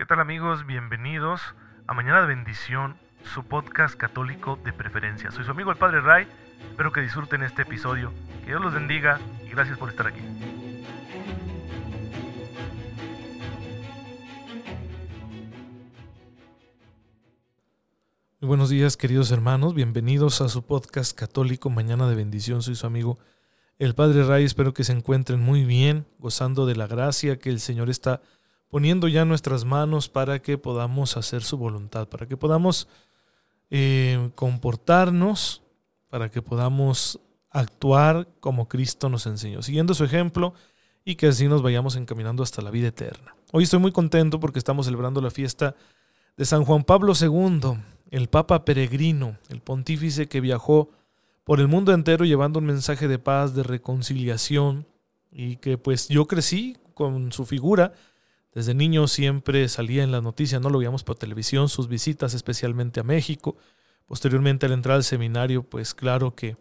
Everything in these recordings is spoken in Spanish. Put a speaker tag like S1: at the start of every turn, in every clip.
S1: ¿Qué tal amigos? Bienvenidos a Mañana de Bendición, su podcast católico de preferencia. Soy su amigo el Padre Ray, espero que disfruten este episodio. Que Dios los bendiga y gracias por estar aquí.
S2: Muy buenos días queridos hermanos, bienvenidos a su podcast católico Mañana de Bendición. Soy su amigo el Padre Ray, espero que se encuentren muy bien, gozando de la gracia que el Señor está poniendo ya nuestras manos para que podamos hacer su voluntad, para que podamos eh, comportarnos, para que podamos actuar como Cristo nos enseñó, siguiendo su ejemplo y que así nos vayamos encaminando hasta la vida eterna. Hoy estoy muy contento porque estamos celebrando la fiesta de San Juan Pablo II, el Papa peregrino, el pontífice que viajó por el mundo entero llevando un mensaje de paz, de reconciliación y que pues yo crecí con su figura desde niño siempre salía en las noticias, no lo veíamos por televisión, sus visitas especialmente a México. Posteriormente al entrar al seminario, pues claro que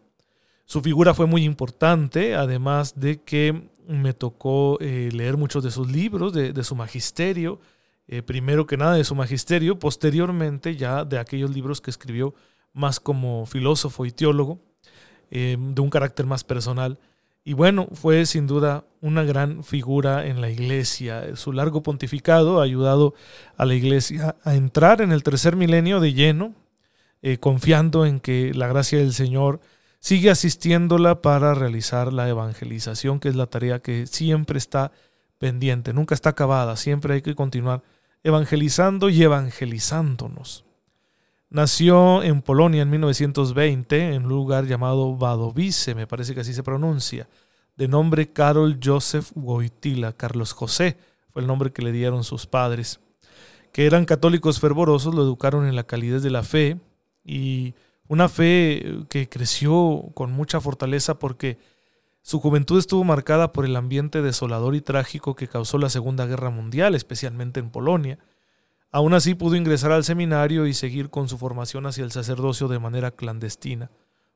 S2: su figura fue muy importante, además de que me tocó eh, leer muchos de sus libros, de, su magisterio, eh, primero que nada de su magisterio, posteriormente ya de aquellos libros que escribió más como filósofo y teólogo, eh, de un carácter más personal. Y bueno, fue sin duda una gran figura en la iglesia. Su largo pontificado ha ayudado a la iglesia a entrar en el tercer milenio de lleno, eh, confiando en que la gracia del Señor sigue asistiéndola para realizar la evangelización, que es la tarea que siempre está pendiente, nunca está acabada, siempre hay que continuar evangelizando y evangelizándonos. Nació en Polonia en 1920, en un lugar llamado Wadowice, me parece que así se pronuncia, de nombre Karol Joseph Wojtyla, Carlos José, fue el nombre que le dieron sus padres, que eran católicos fervorosos, lo educaron en la calidez de la fe y una fe que creció con mucha fortaleza porque su juventud estuvo marcada por el ambiente desolador y trágico que causó la Segunda Guerra Mundial, especialmente en Polonia Aún así pudo ingresar al seminario y seguir con su formación hacia el sacerdocio de manera clandestina.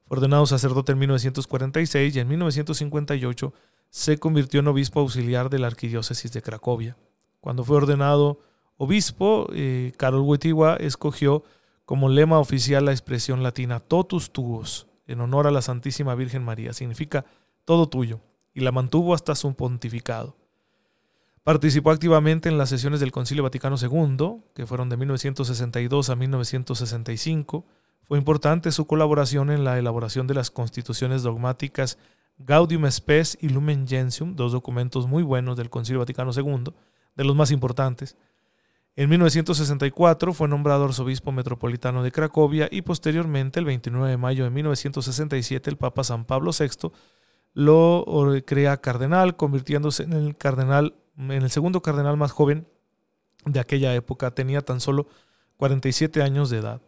S2: Fue ordenado sacerdote en 1946 y en 1958 se convirtió en obispo auxiliar de la arquidiócesis de Cracovia. Cuando fue ordenado obispo, eh, Karol Wojtyła escogió como lema oficial la expresión latina totus tuos, en honor a la Santísima Virgen María. Significa todo tuyo, y la mantuvo hasta su pontificado. Participó activamente en las sesiones del Concilio Vaticano II, que fueron de 1962 a 1965. Fue importante su colaboración en la elaboración de las constituciones dogmáticas Gaudium Spes y Lumen Gentium, dos documentos muy buenos del Concilio Vaticano II, de los más importantes. En 1964 fue nombrado arzobispo metropolitano de Cracovia y posteriormente, el 29 de mayo de 1967, el Papa San Pablo VI lo crea cardenal, convirtiéndose en el cardenal en el segundo cardenal más joven de aquella época, tenía tan solo 47 años de edad.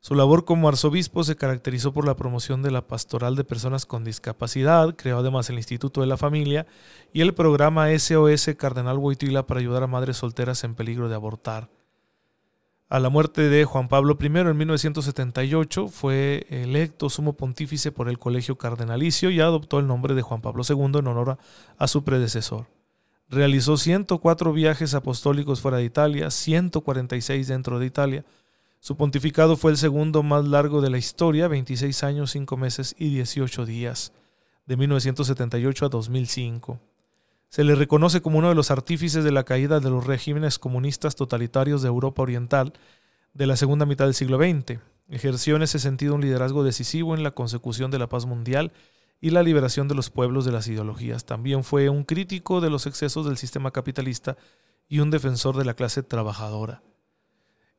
S2: Su labor como arzobispo se caracterizó por la promoción de la pastoral de personas con discapacidad, creó además el Instituto de la Familia y el programa SOS Cardenal Boitila para ayudar a madres solteras en peligro de abortar. A la muerte de Juan Pablo I en 1978 fue electo sumo pontífice por el Colegio Cardenalicio y adoptó el nombre de Juan Pablo II en honor a su predecesor. Realizó 104 viajes apostólicos fuera de Italia, 146 dentro de Italia. Su pontificado fue el segundo más largo de la historia, 26 años, 5 meses y 18 días, de 1978 a 2005. Se le reconoce como uno de los artífices de la caída de los regímenes comunistas totalitarios de Europa Oriental de la segunda mitad del siglo XX. Ejerció en ese sentido un liderazgo decisivo en la consecución de la paz mundial y la liberación de los pueblos de las ideologías. También fue un crítico de los excesos del sistema capitalista y un defensor de la clase trabajadora.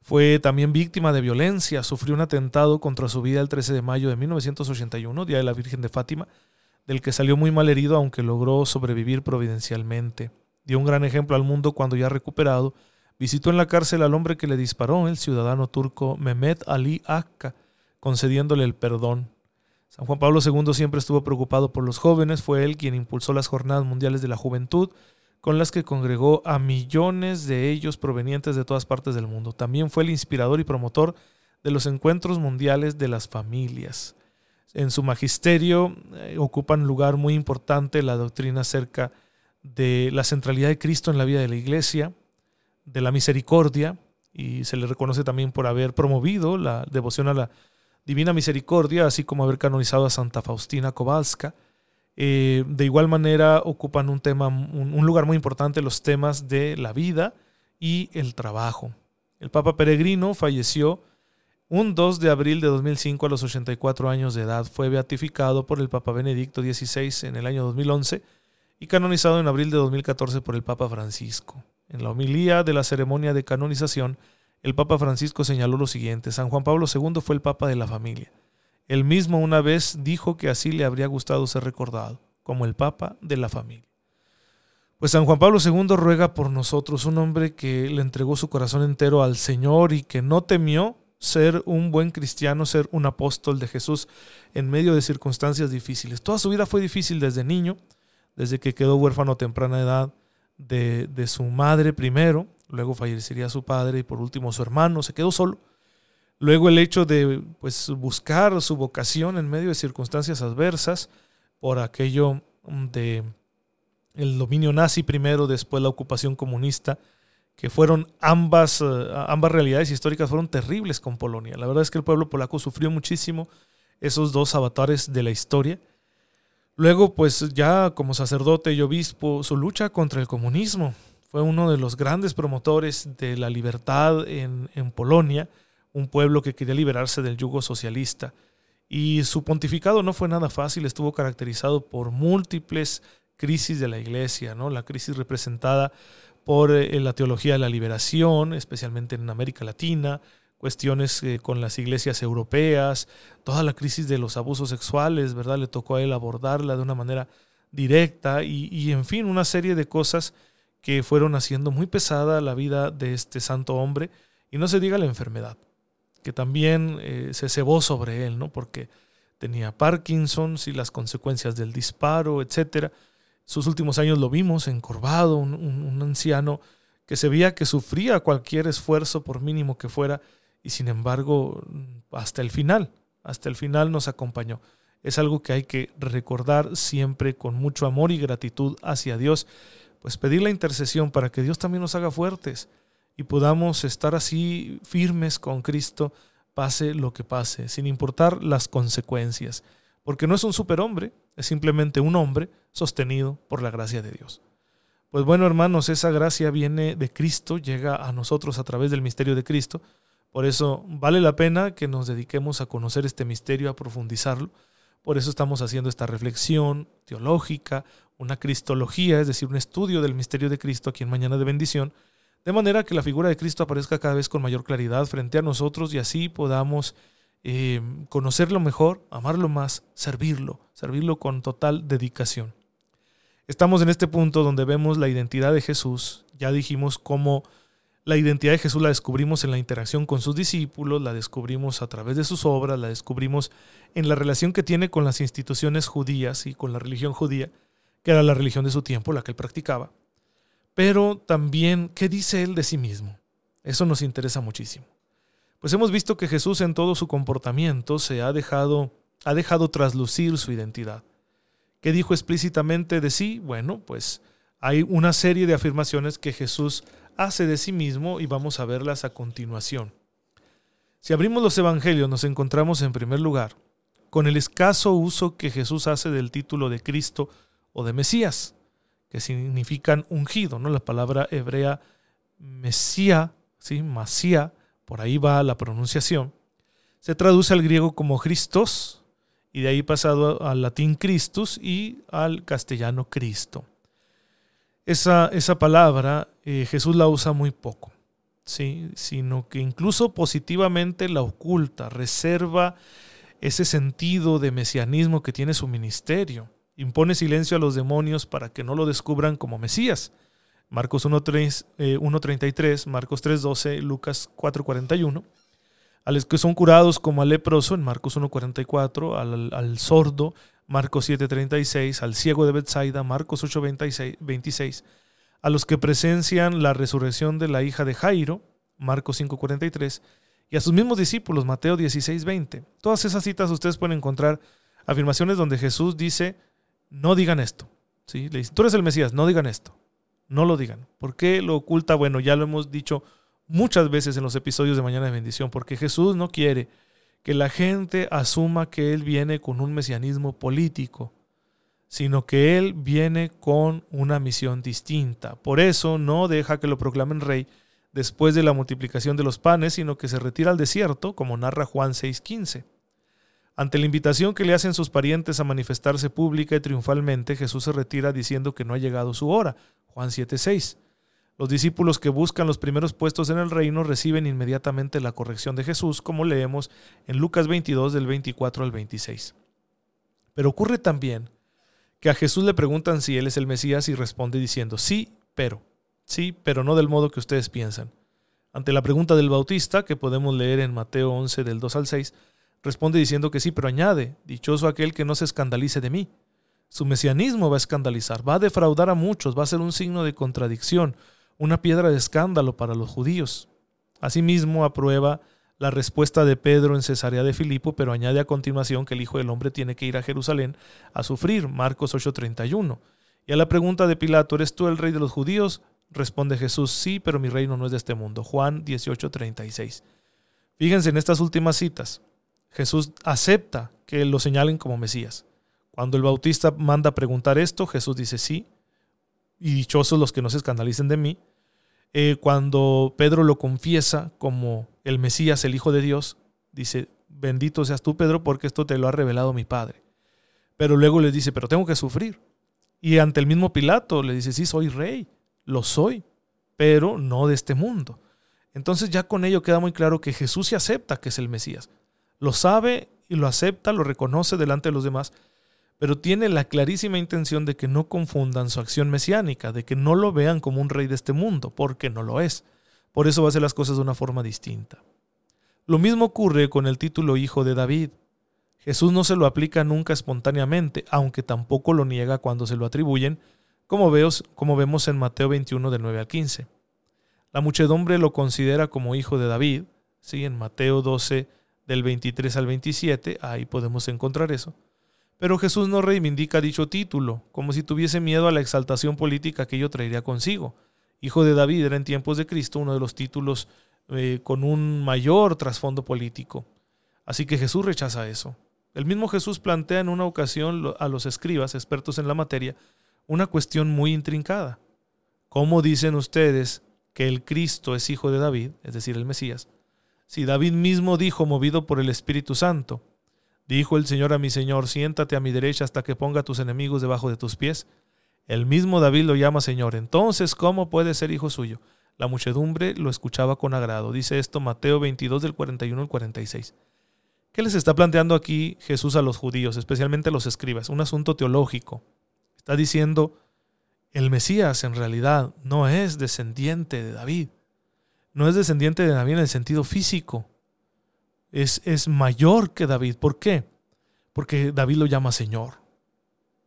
S2: Fue también víctima de violencia, sufrió un atentado contra su vida el 13 de mayo de 1981, Día de la Virgen de Fátima, del que salió muy mal herido aunque logró sobrevivir providencialmente. Dio un gran ejemplo al mundo cuando ya recuperado, visitó en la cárcel al hombre que le disparó, el ciudadano turco Mehmet Ali Akka, concediéndole el perdón. San Juan Pablo II siempre estuvo preocupado por los jóvenes, fue él quien impulsó las Jornadas Mundiales de la Juventud, con las que congregó a millones de ellos provenientes de todas partes del mundo. También fue el inspirador y promotor de los encuentros mundiales de las familias. En su magisterio eh, ocupan lugar muy importante la doctrina acerca de la centralidad de Cristo en la vida de la Iglesia, de la misericordia y se le reconoce también por haber promovido la devoción a la Divina Misericordia, así como haber canonizado a Santa Faustina Kowalska. Eh, de igual manera ocupan un tema, un, lugar muy importante los temas de la vida y el trabajo. El Papa Peregrino falleció un 2 de abril de 2005 a los 84 años de edad. Fue beatificado por el Papa Benedicto XVI en el año 2011 y canonizado en abril de 2014 por el Papa Francisco. En la homilía de la ceremonia de canonización, el Papa Francisco señaló lo siguiente, San Juan Pablo II fue el Papa de la familia. Él mismo una vez dijo que así le habría gustado ser recordado, como el Papa de la familia. Pues San Juan Pablo II ruega por nosotros, un hombre que le entregó su corazón entero al Señor y que no temió ser un buen cristiano, ser un apóstol de Jesús en medio de circunstancias difíciles. Toda su vida fue difícil desde niño, desde que quedó huérfano a temprana edad de, de su madre primero, luego fallecería su padre y por último su hermano, se quedó solo. Luego el hecho de pues, buscar su vocación en medio de circunstancias adversas por aquello de el dominio nazi primero, después la ocupación comunista, que fueron ambas, eh, ambas realidades históricas fueron terribles con Polonia. La verdad es que el pueblo polaco sufrió muchísimo esos dos avatares de la historia. Luego, pues ya como sacerdote y obispo, su lucha contra el comunismo, fue uno de los grandes promotores de la libertad en, Polonia, un pueblo que quería liberarse del yugo socialista. Y su pontificado no fue nada fácil, estuvo caracterizado por múltiples crisis de la iglesia, ¿no? La crisis representada por eh, la teología de la liberación, especialmente en América Latina, cuestiones eh, con las iglesias europeas, toda la crisis de los abusos sexuales, ¿verdad? Le tocó a él abordarla de una manera directa y, y en fin, una serie de cosas que fueron haciendo muy pesada la vida de este santo hombre, y no se diga la enfermedad, que también eh, se cebó sobre él, ¿no? Porque tenía Parkinson y las consecuencias del disparo, etc. Sus últimos años lo vimos encorvado, un, un anciano que se veía que sufría cualquier esfuerzo, por mínimo que fuera, y sin embargo, hasta el final, hasta el final nos acompañó. Es algo que hay que recordar siempre con mucho amor y gratitud hacia Dios pues pedir la intercesión para que Dios también nos haga fuertes y podamos estar así firmes con Cristo, pase lo que pase, sin importar las consecuencias, porque no es un superhombre, es simplemente un hombre sostenido por la gracia de Dios. Pues bueno, hermanos, esa gracia viene de Cristo, llega a nosotros a través del misterio de Cristo. Por eso vale la pena que nos dediquemos a conocer este misterio, a profundizarlo. Por eso estamos haciendo esta reflexión teológica, una cristología, es decir, un estudio del misterio de Cristo aquí en Mañana de Bendición, de manera que la figura de Cristo aparezca cada vez con mayor claridad frente a nosotros y así podamos eh, conocerlo mejor, amarlo más, servirlo, servirlo con total dedicación. Estamos en este punto donde vemos la identidad de Jesús, ya dijimos cómo la identidad de Jesús la descubrimos en la interacción con sus discípulos, la descubrimos a través de sus obras, la descubrimos en la relación que tiene con las instituciones judías y con la religión judía, que era la religión de su tiempo, la que él practicaba. Pero también, ¿qué dice él de sí mismo? Eso nos interesa muchísimo. Pues hemos visto que Jesús en todo su comportamiento se ha dejado, ha dejado traslucir su identidad. ¿Qué dijo explícitamente de sí? Bueno, pues hay una serie de afirmaciones que Jesús hace de sí mismo y vamos a verlas a continuación. Si abrimos los evangelios nos encontramos en primer lugar con el escaso uso que Jesús hace del título de Cristo o de Mesías, que significan ungido, ¿no? La palabra hebrea Mesía, ¿sí? Masía, por ahí va la pronunciación, se traduce al griego como Christos y de ahí pasado al latín Christus y al castellano Cristo. Esa, esa palabra eh, Jesús la usa muy poco, ¿sí? sino que incluso positivamente la oculta, reserva ese sentido de mesianismo que tiene su ministerio impone silencio a los demonios para que no lo descubran como Mesías. Marcos 1.33, eh, Marcos 3.12, Lucas 4.41. A los que son curados como al leproso en Marcos 1.44, al, al sordo, Marcos 7.36, al ciego de Bethsaida, Marcos 8.26, a los que presencian la resurrección de la hija de Jairo, Marcos 5.43, y a sus mismos discípulos, Mateo 16.20. Todas esas citas ustedes pueden encontrar afirmaciones donde Jesús dice, no digan esto. ¿sí? Le dice, tú eres el Mesías, no digan esto. No lo digan. ¿Por qué lo oculta? Bueno, ya lo hemos dicho muchas veces en los episodios de Mañana de Bendición, porque Jesús no quiere que la gente asuma que Él viene con un mesianismo político, sino que Él viene con una misión distinta. Por eso no deja que lo proclamen rey después de la multiplicación de los panes, sino que se retira al desierto, como narra Juan 6:15. Ante la invitación que le hacen sus parientes a manifestarse pública y triunfalmente, Jesús se retira diciendo que no ha llegado su hora. Juan 7:6. Los discípulos que buscan los primeros puestos en el reino reciben inmediatamente la corrección de Jesús, como leemos en Lucas 22 del 24 al 26. Pero ocurre también que a Jesús le preguntan si Él es el Mesías y responde diciendo, sí, pero, sí, pero no del modo que ustedes piensan. Ante la pregunta del Bautista, que podemos leer en Mateo 11 del 2 al 6, responde diciendo que sí, pero añade, dichoso aquel que no se escandalice de mí. Su mesianismo va a escandalizar, va a defraudar a muchos, va a ser un signo de contradicción, una piedra de escándalo para los judíos. Asimismo, aprueba la respuesta de Pedro en Cesarea de Filipo, pero añade a continuación que el Hijo del Hombre tiene que ir a Jerusalén a sufrir, Marcos 8:31. Y a la pregunta de Pilato, ¿eres tú el rey de los judíos? Responde Jesús, sí, pero mi reino no es de este mundo. Juan 18:36. Fíjense en estas últimas citas. Jesús acepta que lo señalen como Mesías. Cuando el Bautista manda preguntar esto, Jesús dice sí, y dichosos los que no se escandalicen de mí. Eh, cuando Pedro lo confiesa como el Mesías, el Hijo de Dios, dice, bendito seas tú, Pedro, porque esto te lo ha revelado mi Padre. Pero luego le dice, pero tengo que sufrir. Y ante el mismo Pilato le dice, sí, soy rey, lo soy, pero no de este mundo. Entonces ya con ello queda muy claro que Jesús se acepta que es el Mesías. Lo sabe y lo acepta, lo reconoce delante de los demás, pero tiene la clarísima intención de que no confundan su acción mesiánica, de que no lo vean como un rey de este mundo, porque no lo es. Por eso va a hacer las cosas de una forma distinta. Lo mismo ocurre con el título Hijo de David. Jesús no se lo aplica nunca espontáneamente, aunque tampoco lo niega cuando se lo atribuyen, como, como vemos en Mateo 21 del 9 al 15. La muchedumbre lo considera como hijo de David, ¿sí? en Mateo 12 del 23 al 27, ahí podemos encontrar eso. Pero Jesús no reivindica dicho título, como si tuviese miedo a la exaltación política que ello traería consigo. Hijo de David era en tiempos de Cristo uno de los títulos eh, con un mayor trasfondo político. Así que Jesús rechaza eso. El mismo Jesús plantea en una ocasión a los escribas, expertos en la materia, una cuestión muy intrincada. ¿Cómo dicen ustedes que el Cristo es hijo de David, es decir, el Mesías, si David mismo dijo, movido por el Espíritu Santo, Dijo el Señor a mi Señor, siéntate a mi derecha hasta que ponga tus enemigos debajo de tus pies. El mismo David lo llama Señor. Entonces, ¿cómo puede ser hijo suyo? La muchedumbre lo escuchaba con agrado. Dice esto Mateo 22 del 41 al 46. ¿Qué les está planteando aquí Jesús a los judíos, especialmente a los escribas? Un asunto teológico. Está diciendo, el Mesías en realidad no es descendiente de David. No es descendiente de David en el sentido físico es, mayor que David. ¿Por qué? Porque David lo llama Señor.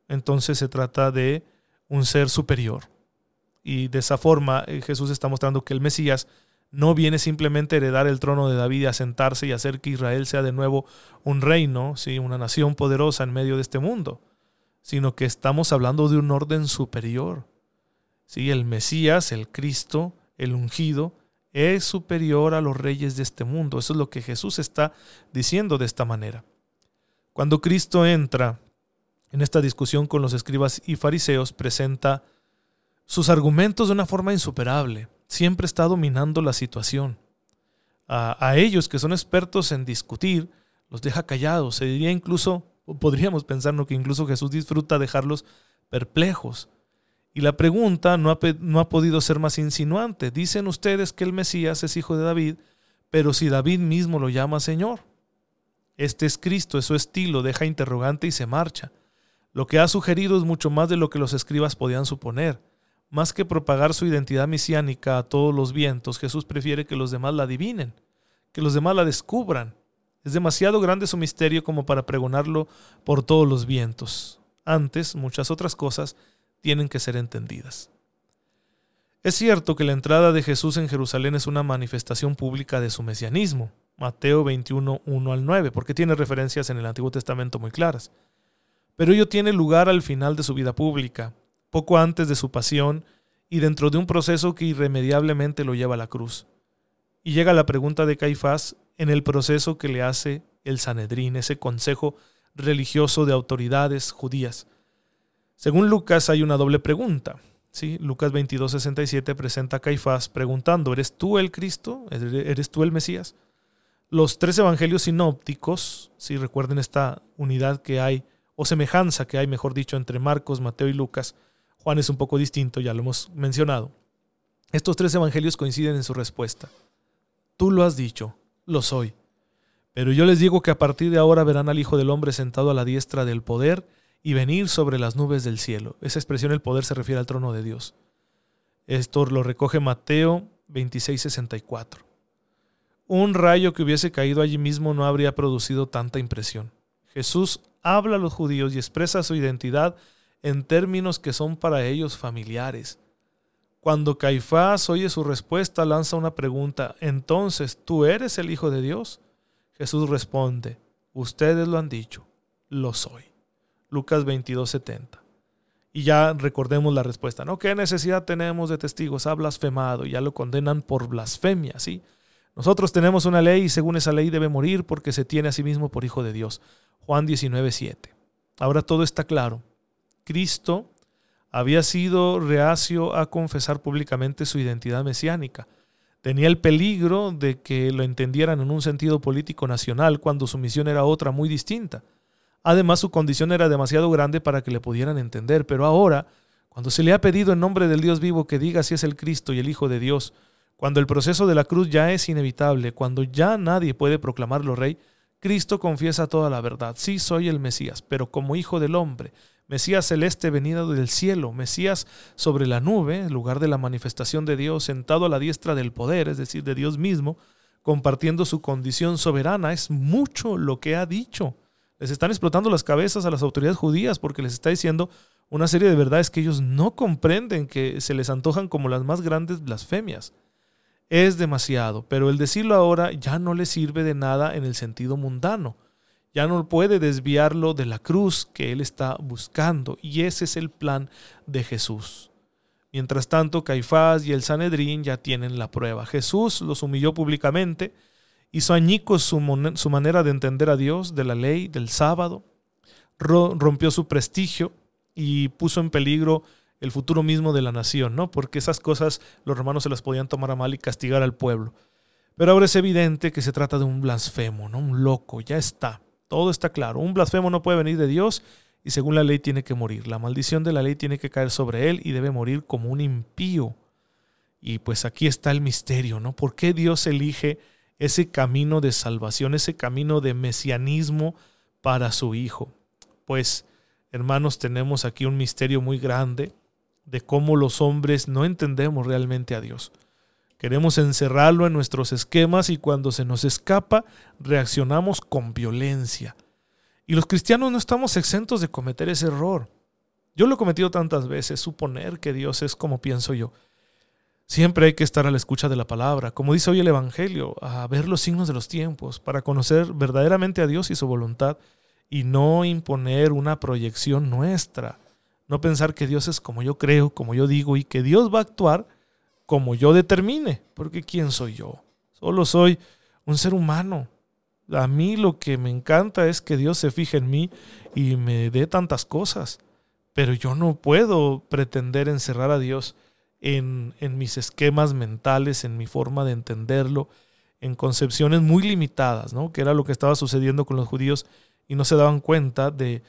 S2: Entonces se trata de un ser superior. Y de esa forma eh, Jesús está mostrando que el Mesías no viene simplemente a heredar el trono de David y a sentarse y hacer que Israel sea de nuevo un reino, ¿sí? una nación poderosa en medio de este mundo, sino que estamos hablando de un orden superior. ¿sí? El Mesías, el Cristo, el ungido, es superior a los reyes de este mundo. Eso es lo que Jesús está diciendo de esta manera. Cuando Cristo entra en esta discusión con los escribas y fariseos, presenta sus argumentos de una forma insuperable. Siempre está dominando la situación. A, ellos que son expertos en discutir, los deja callados. Se diría incluso, podríamos pensar que incluso Jesús disfruta dejarlos perplejos y la pregunta no ha, no ha, podido ser más insinuante. Dicen ustedes que el Mesías es hijo de David, pero si David mismo lo llama Señor. Este es Cristo, es su estilo, deja interrogante y se marcha. Lo que ha sugerido es mucho más de lo que los escribas podían suponer. Más que propagar su identidad mesiánica a todos los vientos, Jesús prefiere que los demás la adivinen, que los demás la descubran. Es demasiado grande su misterio como para pregonarlo por todos los vientos. Antes, muchas otras cosas, tienen que ser entendidas. Es cierto que la entrada de Jesús en Jerusalén es una manifestación pública de su mesianismo, Mateo 21, 1 al 9, porque tiene referencias en el Antiguo Testamento muy claras. Pero ello tiene lugar al final de su vida pública, poco antes de su pasión y dentro de un proceso que irremediablemente lo lleva a la cruz. Y llega la pregunta de Caifás en el proceso que le hace el Sanedrín, ese consejo religioso de autoridades judías. Según Lucas hay una doble pregunta. ¿sí? Lucas 22:67 presenta a Caifás preguntando, ¿eres tú el Cristo? ¿Eres tú el Mesías? Los tres evangelios sinópticos, si recuerden esta unidad que hay, o semejanza que hay, mejor dicho, entre Marcos, Mateo y Lucas, Juan es un poco distinto, ya lo hemos mencionado. Estos tres evangelios coinciden en su respuesta. Tú lo has dicho, lo soy. Pero yo les digo que a partir de ahora verán al Hijo del Hombre sentado a la diestra del poder y venir sobre las nubes del cielo. Esa expresión el poder se refiere al trono de Dios. Esto lo recoge Mateo 26:64. Un rayo que hubiese caído allí mismo no habría producido tanta impresión. Jesús habla a los judíos y expresa su identidad en términos que son para ellos familiares. Cuando Caifás oye su respuesta, lanza una pregunta, entonces, ¿tú eres el Hijo de Dios? Jesús responde, ustedes lo han dicho, lo soy. Lucas 22:70. Y ya recordemos la respuesta, ¿no? ¿Qué necesidad tenemos de testigos? Ha blasfemado y ya lo condenan por blasfemia, ¿sí? Nosotros tenemos una ley y según esa ley debe morir porque se tiene a sí mismo por hijo de Dios. Juan 19:7. Ahora todo está claro. Cristo había sido reacio a confesar públicamente su identidad mesiánica tenía el peligro de que lo entendieran en un sentido político nacional cuando su misión era otra muy distinta. Además, su condición era demasiado grande para que le pudieran entender, pero ahora, cuando se le ha pedido en nombre del Dios vivo que diga si es el Cristo y el Hijo de Dios, cuando el proceso de la cruz ya es inevitable, cuando ya nadie puede proclamarlo rey, Cristo confiesa toda la verdad. Sí, soy el Mesías, pero como Hijo del Hombre, Mesías celeste venido del cielo, Mesías sobre la nube, en lugar de la manifestación de Dios, sentado a la diestra del poder, es decir, de Dios mismo, compartiendo su condición soberana. Es mucho lo que ha dicho. Les están explotando las cabezas a las autoridades judías porque les está diciendo una serie de verdades que ellos no comprenden, que se les antojan como las más grandes blasfemias. Es demasiado, pero el decirlo ahora ya no le sirve de nada en el sentido mundano ya no puede desviarlo de la cruz que él está buscando. Y ese es el plan de Jesús. Mientras tanto, Caifás y el Sanedrín ya tienen la prueba. Jesús los humilló públicamente, hizo añicos su, manera de entender a Dios, de la ley, del sábado, rompió su prestigio y puso en peligro el futuro mismo de la nación, ¿no? Porque esas cosas los romanos se las podían tomar a mal y castigar al pueblo. Pero ahora es evidente que se trata de un blasfemo, ¿no? Un loco, ya está. Todo está claro. Un blasfemo no puede venir de Dios y según la ley tiene que morir. La maldición de la ley tiene que caer sobre él y debe morir como un impío. Y pues aquí está el misterio, ¿no? ¿Por qué Dios elige ese camino de salvación, ese camino de mesianismo para su Hijo? Pues, hermanos, tenemos aquí un misterio muy grande de cómo los hombres no entendemos realmente a Dios. Queremos encerrarlo en nuestros esquemas y cuando se nos escapa reaccionamos con violencia. Y los cristianos no estamos exentos de cometer ese error. Yo lo he cometido tantas veces, suponer que Dios es como pienso yo. Siempre hay que estar a la escucha de la palabra, como dice hoy el Evangelio, a ver los signos de los tiempos, para conocer verdaderamente a Dios y su voluntad, y no imponer una proyección nuestra. No pensar que Dios es como yo creo, como yo digo, y que Dios va a actuar como yo determine, porque ¿quién soy yo? Solo soy un ser humano. A mí lo que me encanta es que Dios se fije en mí y me dé tantas cosas, pero yo no puedo pretender encerrar a Dios en, en mis esquemas mentales, en mi forma de entenderlo, en concepciones muy limitadas, ¿no? que era lo que estaba sucediendo con los judíos y no se daban cuenta de,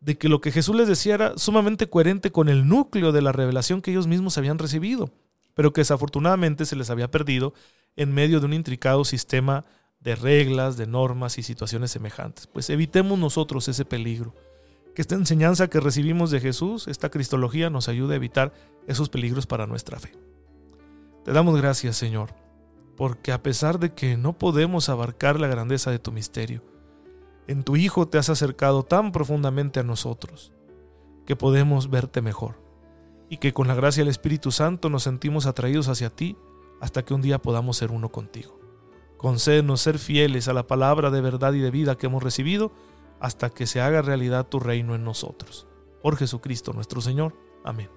S2: de que lo que Jesús les decía era sumamente coherente con el núcleo de la revelación que ellos mismos habían recibido pero que desafortunadamente se les había perdido en medio de un intricado sistema de reglas, de normas y situaciones semejantes. Pues evitemos nosotros ese peligro. Que esta enseñanza que recibimos de Jesús, esta cristología, nos ayude a evitar esos peligros para nuestra fe. Te damos gracias, Señor, porque a pesar de que no podemos abarcar la grandeza de tu misterio, en tu Hijo te has acercado tan profundamente a nosotros que podemos verte mejor y que con la gracia del Espíritu Santo nos sentimos atraídos hacia ti hasta que un día podamos ser uno contigo. Concédenos ser fieles a la palabra de verdad y de vida que hemos recibido hasta que se haga realidad tu reino en nosotros. Por Jesucristo nuestro Señor. Amén.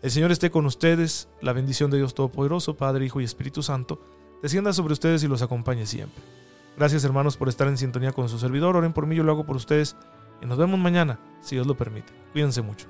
S2: El Señor esté con ustedes, la bendición de Dios Todopoderoso, Padre, Hijo y Espíritu Santo, descienda sobre ustedes y los acompañe siempre. Gracias hermanos por estar en sintonía con su servidor, oren por mí, yo lo hago por ustedes y nos vemos mañana, si Dios lo permite. Cuídense mucho.